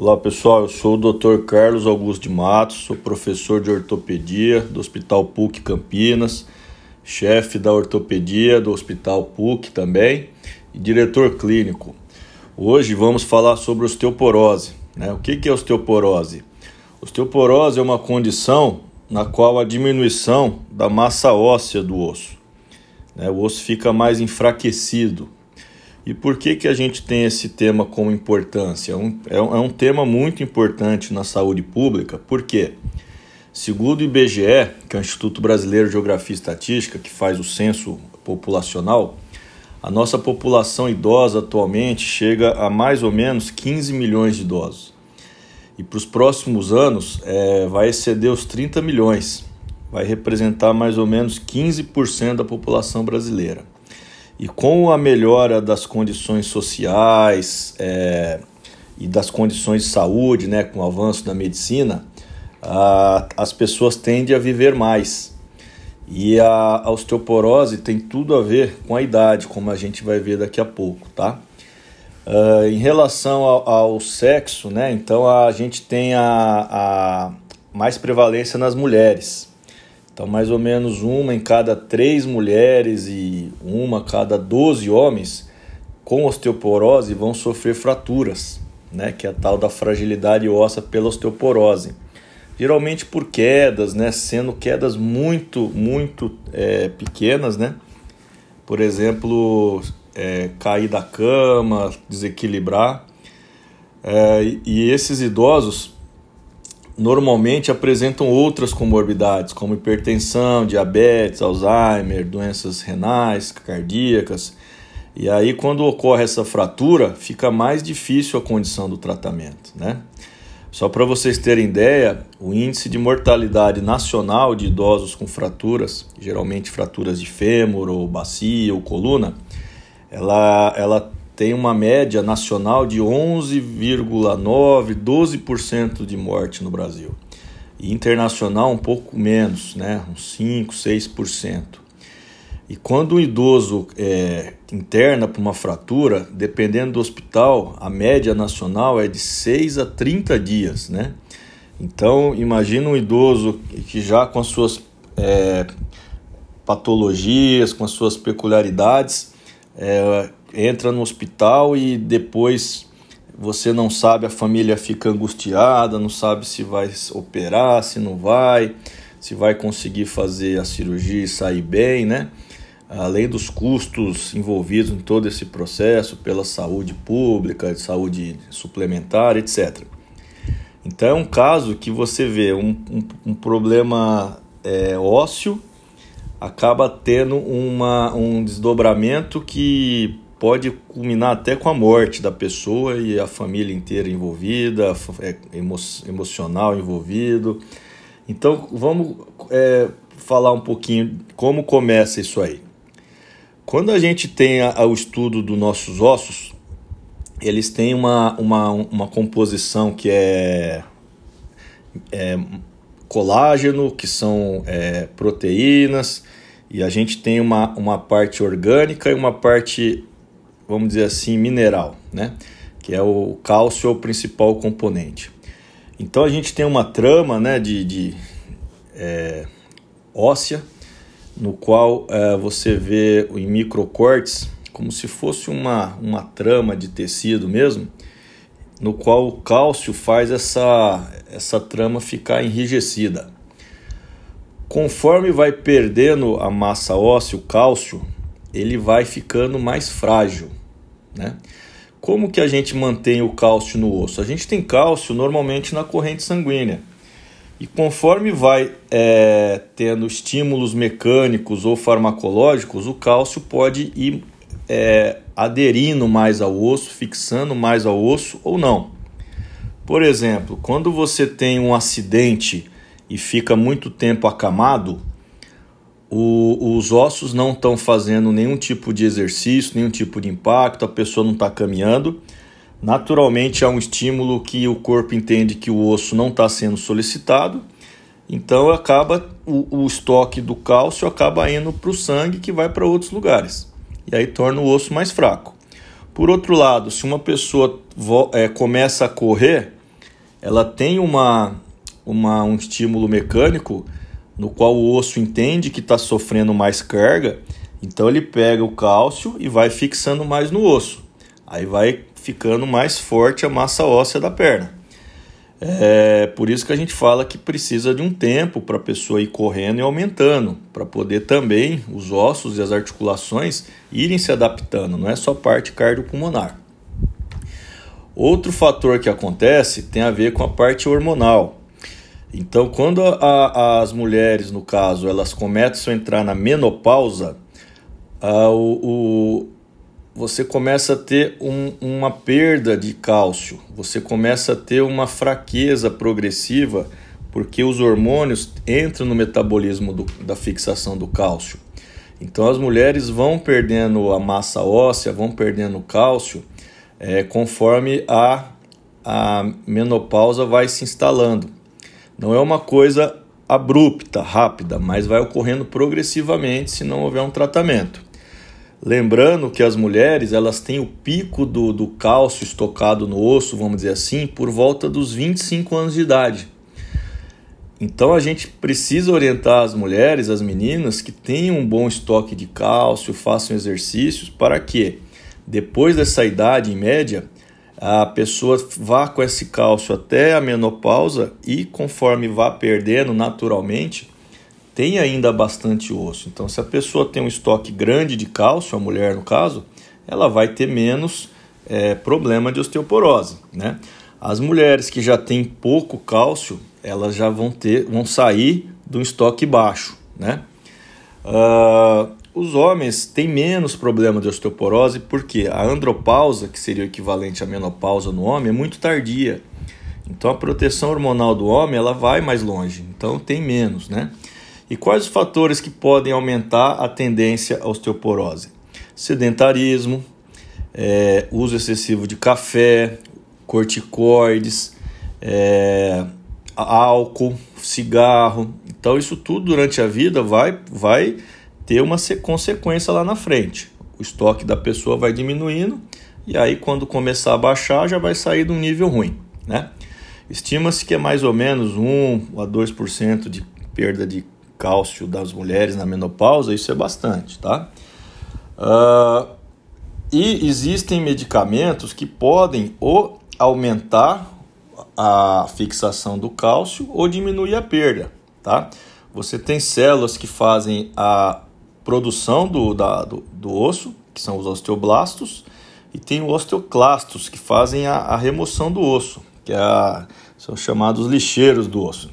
Olá pessoal, eu sou o Dr. Carlos Augusto de Matos, sou professor de ortopedia do Hospital PUC Campinas, chefe da ortopedia do Hospital PUC também e diretor clínico. Hoje vamos falar sobre osteoporose. Né? O que é osteoporose? Osteoporose é uma condição na qual a diminuição da massa óssea do osso. Né? O osso fica mais enfraquecido, e por que, que a gente tem esse tema como importância? É um, é um, é um tema muito importante na saúde pública, porque, segundo o IBGE, que é o Instituto Brasileiro de Geografia e Estatística, que faz o censo populacional, a nossa população idosa atualmente chega a mais ou menos 15 milhões de idosos. E para os próximos anos é, vai exceder os 30 milhões, vai representar mais ou menos 15% da população brasileira. E com a melhora das condições sociais é, e das condições de saúde, né, com o avanço da medicina, a, as pessoas tendem a viver mais. E a, a osteoporose tem tudo a ver com a idade, como a gente vai ver daqui a pouco, tá? Uh, em relação ao, ao, sexo, né? Então a gente tem a, a mais prevalência nas mulheres. Então, mais ou menos uma em cada três mulheres e uma a cada 12 homens com osteoporose vão sofrer fraturas, né? que é a tal da fragilidade óssea pela osteoporose. Geralmente por quedas, né? sendo quedas muito, muito é, pequenas, né? por exemplo, é, cair da cama, desequilibrar. É, e esses idosos normalmente apresentam outras comorbidades, como hipertensão, diabetes, Alzheimer, doenças renais, cardíacas. E aí, quando ocorre essa fratura, fica mais difícil a condição do tratamento, né? Só para vocês terem ideia, o índice de mortalidade nacional de idosos com fraturas, geralmente fraturas de fêmur ou bacia ou coluna, ela, ela tem uma média nacional de 11,9, 12% de morte no Brasil. E internacional um pouco menos, né? uns 5, 6%. E quando o idoso é, interna para uma fratura, dependendo do hospital, a média nacional é de 6 a 30 dias, né? Então, imagina um idoso que já com as suas é, patologias, com as suas peculiaridades, é, entra no hospital e depois você não sabe, a família fica angustiada, não sabe se vai operar, se não vai, se vai conseguir fazer a cirurgia e sair bem, né? Além dos custos envolvidos em todo esse processo pela saúde pública, saúde suplementar, etc. Então é um caso que você vê um, um, um problema é, ósseo acaba tendo uma, um desdobramento que pode culminar até com a morte da pessoa e a família inteira envolvida, é, emo emocional envolvido. Então vamos é, falar um pouquinho como começa isso aí. Quando a gente tem a, a, o estudo dos nossos ossos, eles têm uma, uma, uma composição que é, é colágeno, que são é, proteínas, e a gente tem uma, uma parte orgânica e uma parte vamos dizer assim, mineral, né? que é o cálcio é o principal componente. Então a gente tem uma trama né, de, de é, óssea, no qual é, você vê em microcortes como se fosse uma, uma trama de tecido mesmo, no qual o cálcio faz essa, essa trama ficar enrijecida. Conforme vai perdendo a massa óssea, o cálcio, ele vai ficando mais frágil. Né? Como que a gente mantém o cálcio no osso? A gente tem cálcio normalmente na corrente sanguínea. E conforme vai é, tendo estímulos mecânicos ou farmacológicos, o cálcio pode ir é, aderindo mais ao osso, fixando mais ao osso ou não. Por exemplo, quando você tem um acidente e fica muito tempo acamado, o, os ossos não estão fazendo nenhum tipo de exercício, nenhum tipo de impacto, a pessoa não está caminhando. Naturalmente há um estímulo que o corpo entende que o osso não está sendo solicitado, então acaba o, o estoque do cálcio acaba indo para o sangue que vai para outros lugares e aí torna o osso mais fraco. Por outro lado, se uma pessoa é, começa a correr, ela tem uma, uma, um estímulo mecânico no qual o osso entende que está sofrendo mais carga, então ele pega o cálcio e vai fixando mais no osso. Aí vai ficando mais forte a massa óssea da perna. É por isso que a gente fala que precisa de um tempo para a pessoa ir correndo e aumentando, para poder também os ossos e as articulações irem se adaptando, não é só parte cardiopulmonar. Outro fator que acontece tem a ver com a parte hormonal. Então, quando a, as mulheres, no caso, elas começam a entrar na menopausa, a, o, o, você começa a ter um, uma perda de cálcio, você começa a ter uma fraqueza progressiva, porque os hormônios entram no metabolismo do, da fixação do cálcio. Então, as mulheres vão perdendo a massa óssea, vão perdendo cálcio é, conforme a, a menopausa vai se instalando. Não é uma coisa abrupta, rápida, mas vai ocorrendo progressivamente se não houver um tratamento. Lembrando que as mulheres elas têm o pico do, do cálcio estocado no osso, vamos dizer assim, por volta dos 25 anos de idade. Então a gente precisa orientar as mulheres, as meninas, que tenham um bom estoque de cálcio, façam exercícios para que depois dessa idade, em média, a pessoa vá com esse cálcio até a menopausa e conforme vá perdendo naturalmente, tem ainda bastante osso. Então, se a pessoa tem um estoque grande de cálcio, a mulher no caso, ela vai ter menos é, problema de osteoporose, né? As mulheres que já têm pouco cálcio, elas já vão ter, vão sair do estoque baixo, né? Uh, os homens têm menos problema de osteoporose porque a andropausa, que seria o equivalente à menopausa no homem, é muito tardia. Então a proteção hormonal do homem ela vai mais longe, então tem menos, né? E quais os fatores que podem aumentar a tendência à osteoporose? Sedentarismo, é, uso excessivo de café, corticoides, é, álcool, cigarro. Então isso tudo durante a vida vai, vai ter uma consequência lá na frente. O estoque da pessoa vai diminuindo e aí quando começar a baixar já vai sair de um nível ruim, né? Estima-se que é mais ou menos 1 a 2% de perda de cálcio das mulheres na menopausa, isso é bastante, tá? Uh, e existem medicamentos que podem ou aumentar a fixação do cálcio ou diminuir a perda, tá? Você tem células que fazem a produção do, da, do, do osso, que são os osteoblastos, e tem os osteoclastos, que fazem a, a remoção do osso, que é a, são chamados lixeiros do osso.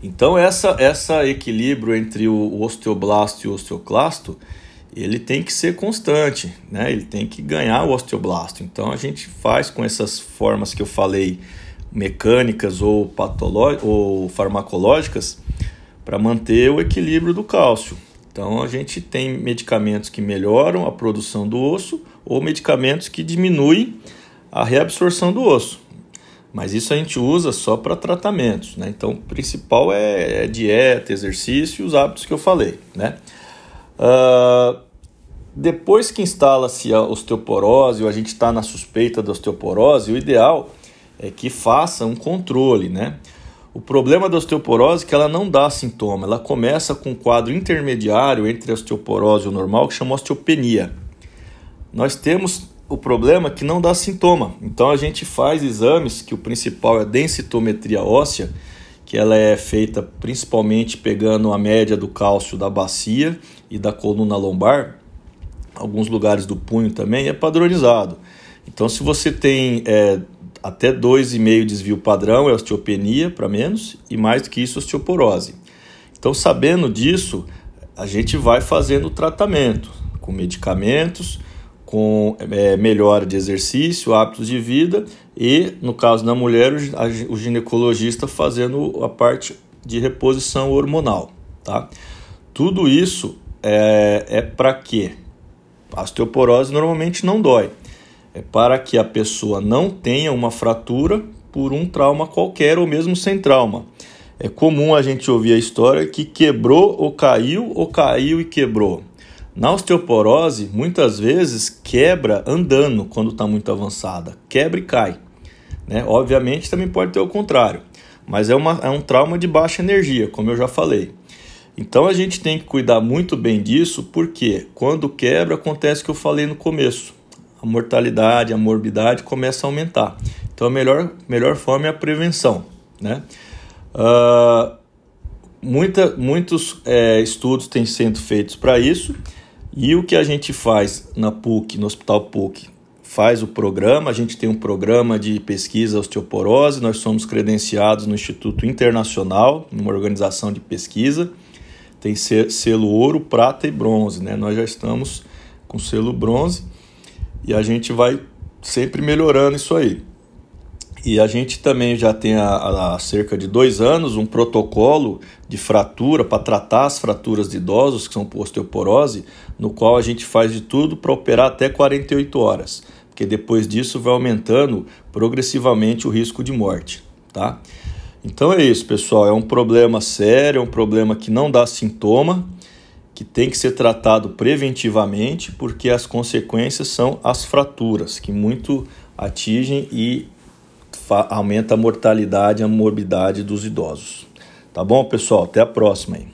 Então essa essa equilíbrio entre o osteoblasto e o osteoclasto, ele tem que ser constante, né? Ele tem que ganhar o osteoblasto. Então a gente faz com essas formas que eu falei, mecânicas ou ou farmacológicas, para manter o equilíbrio do cálcio. Então a gente tem medicamentos que melhoram a produção do osso ou medicamentos que diminuem a reabsorção do osso. Mas isso a gente usa só para tratamentos, né? Então o principal é, é dieta, exercício e os hábitos que eu falei, né? Uh, depois que instala-se a osteoporose ou a gente está na suspeita da osteoporose, o ideal é que faça um controle, né? O problema da osteoporose é que ela não dá sintoma, ela começa com um quadro intermediário entre a osteoporose e o normal que chama osteopenia. Nós temos o problema que não dá sintoma, então a gente faz exames que o principal é a densitometria óssea, que ela é feita principalmente pegando a média do cálcio da bacia e da coluna lombar, alguns lugares do punho também, é padronizado. Então, se você tem é, até 2,5 desvio padrão é osteopenia para menos e mais do que isso osteoporose. Então, sabendo disso, a gente vai fazendo tratamento com medicamentos, com é, melhora de exercício, hábitos de vida e, no caso da mulher, o ginecologista fazendo a parte de reposição hormonal. Tá? Tudo isso é, é para quê? A osteoporose normalmente não dói é para que a pessoa não tenha uma fratura por um trauma qualquer ou mesmo sem trauma. É comum a gente ouvir a história que quebrou ou caiu ou caiu e quebrou. Na osteoporose, muitas vezes quebra andando quando está muito avançada, quebra e cai. Né? Obviamente também pode ter o contrário, mas é, uma, é um trauma de baixa energia, como eu já falei. Então a gente tem que cuidar muito bem disso, porque quando quebra acontece o que eu falei no começo. A mortalidade, a morbidade começa a aumentar. Então a melhor, melhor forma é a prevenção. Né? Uh, muita, muitos é, estudos têm sido feitos para isso e o que a gente faz na PUC, no Hospital PUC, faz o programa. A gente tem um programa de pesquisa osteoporose, nós somos credenciados no Instituto Internacional, numa organização de pesquisa. Tem selo ouro, prata e bronze, né? Nós já estamos com selo bronze e a gente vai sempre melhorando isso aí. E a gente também já tem há, há cerca de dois anos um protocolo de fratura para tratar as fraturas de idosos que são por osteoporose, no qual a gente faz de tudo para operar até 48 horas, porque depois disso vai aumentando progressivamente o risco de morte, tá? Então é isso, pessoal, é um problema sério, é um problema que não dá sintoma, que tem que ser tratado preventivamente, porque as consequências são as fraturas, que muito atingem e aumenta a mortalidade a morbidade dos idosos. Tá bom, pessoal? Até a próxima aí.